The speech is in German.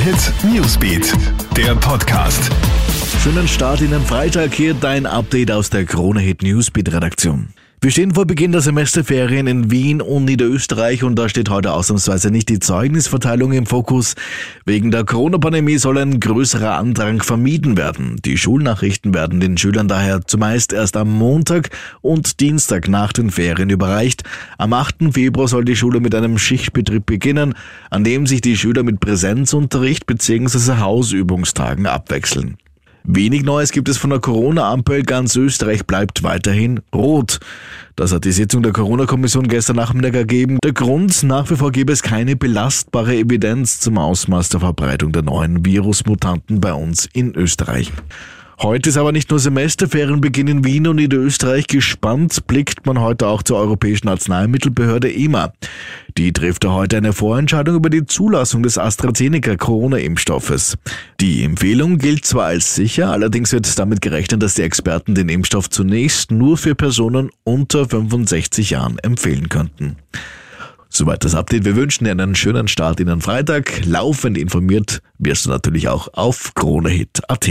Hit Newsbeat, der Podcast. Schönen Start in den Freitag. Hier dein Update aus der Krone Hit Newsbeat Redaktion. Wir stehen vor Beginn der Semesterferien in Wien und Niederösterreich und da steht heute ausnahmsweise nicht die Zeugnisverteilung im Fokus. Wegen der Corona-Pandemie soll ein größerer Andrang vermieden werden. Die Schulnachrichten werden den Schülern daher zumeist erst am Montag und Dienstag nach den Ferien überreicht. Am 8. Februar soll die Schule mit einem Schichtbetrieb beginnen, an dem sich die Schüler mit Präsenzunterricht bzw. Hausübungstagen abwechseln. Wenig Neues gibt es von der Corona-Ampel. Ganz Österreich bleibt weiterhin rot. Das hat die Sitzung der Corona-Kommission gestern Nachmittag ergeben. Der Grund, nach wie vor gäbe es keine belastbare Evidenz zum Ausmaß der Verbreitung der neuen Virusmutanten bei uns in Österreich. Heute ist aber nicht nur Semesterferienbeginn in Wien und in Österreich. Gespannt blickt man heute auch zur Europäischen Arzneimittelbehörde EMA. Die trifft heute eine Vorentscheidung über die Zulassung des AstraZeneca-Corona-Impfstoffes. Die Empfehlung gilt zwar als sicher, allerdings wird damit gerechnet, dass die Experten den Impfstoff zunächst nur für Personen unter 65 Jahren empfehlen könnten. Soweit das Update. Wir wünschen dir einen schönen Start in den Freitag. Laufend informiert wirst du natürlich auch auf KroneHit.at.